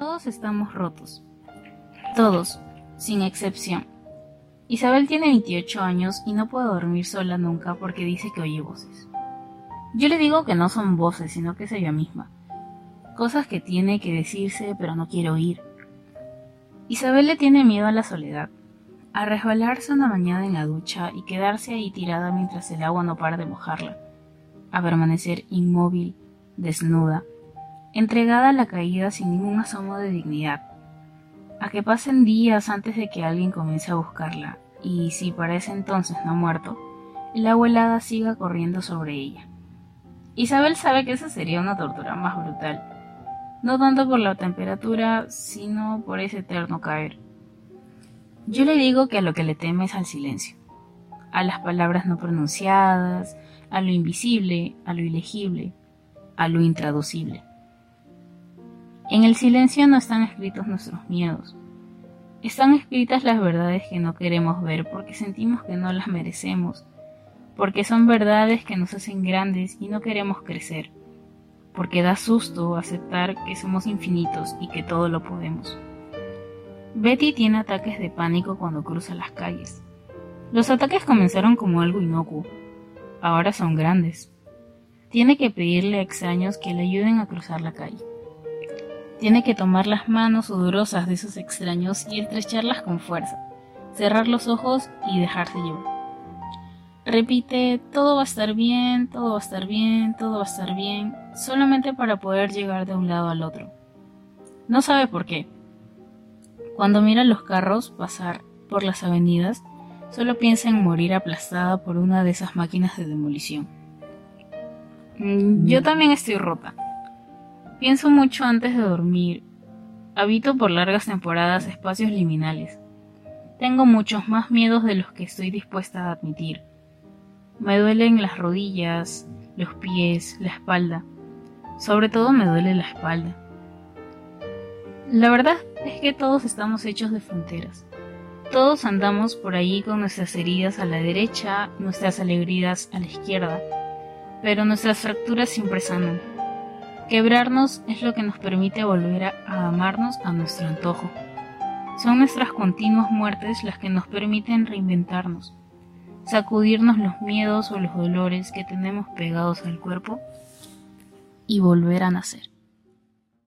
Todos estamos rotos. Todos, sin excepción. Isabel tiene 28 años y no puede dormir sola nunca porque dice que oye voces. Yo le digo que no son voces, sino que es ella misma. Cosas que tiene que decirse pero no quiere oír. Isabel le tiene miedo a la soledad, a resbalarse una mañana en la ducha y quedarse ahí tirada mientras el agua no para de mojarla, a permanecer inmóvil, desnuda, entregada a la caída sin ningún asomo de dignidad, a que pasen días antes de que alguien comience a buscarla, y si para ese entonces no ha muerto, el agua helada siga corriendo sobre ella. Isabel sabe que esa sería una tortura más brutal, no tanto por la temperatura, sino por ese eterno caer. Yo le digo que a lo que le teme es al silencio, a las palabras no pronunciadas, a lo invisible, a lo ilegible, a lo intraducible. En el silencio no están escritos nuestros miedos. Están escritas las verdades que no queremos ver porque sentimos que no las merecemos, porque son verdades que nos hacen grandes y no queremos crecer, porque da susto aceptar que somos infinitos y que todo lo podemos. Betty tiene ataques de pánico cuando cruza las calles. Los ataques comenzaron como algo inocuo, ahora son grandes. Tiene que pedirle a extraños que le ayuden a cruzar la calle. Tiene que tomar las manos sudorosas de esos extraños y estrecharlas con fuerza, cerrar los ojos y dejarse llevar. Repite, todo va a estar bien, todo va a estar bien, todo va a estar bien, solamente para poder llegar de un lado al otro. No sabe por qué. Cuando mira los carros pasar por las avenidas, solo piensa en morir aplastada por una de esas máquinas de demolición. Mm, yo también estoy rota. Pienso mucho antes de dormir. Habito por largas temporadas espacios liminales. Tengo muchos más miedos de los que estoy dispuesta a admitir. Me duelen las rodillas, los pies, la espalda. Sobre todo me duele la espalda. La verdad es que todos estamos hechos de fronteras. Todos andamos por ahí con nuestras heridas a la derecha, nuestras alegrías a la izquierda, pero nuestras fracturas siempre sanan. Quebrarnos es lo que nos permite volver a, amarnos a nuestro antojo. Son nuestras continuas muertes las que nos permiten reinventarnos, sacudirnos los miedos o los dolores que tenemos pegados al cuerpo y volver a nacer.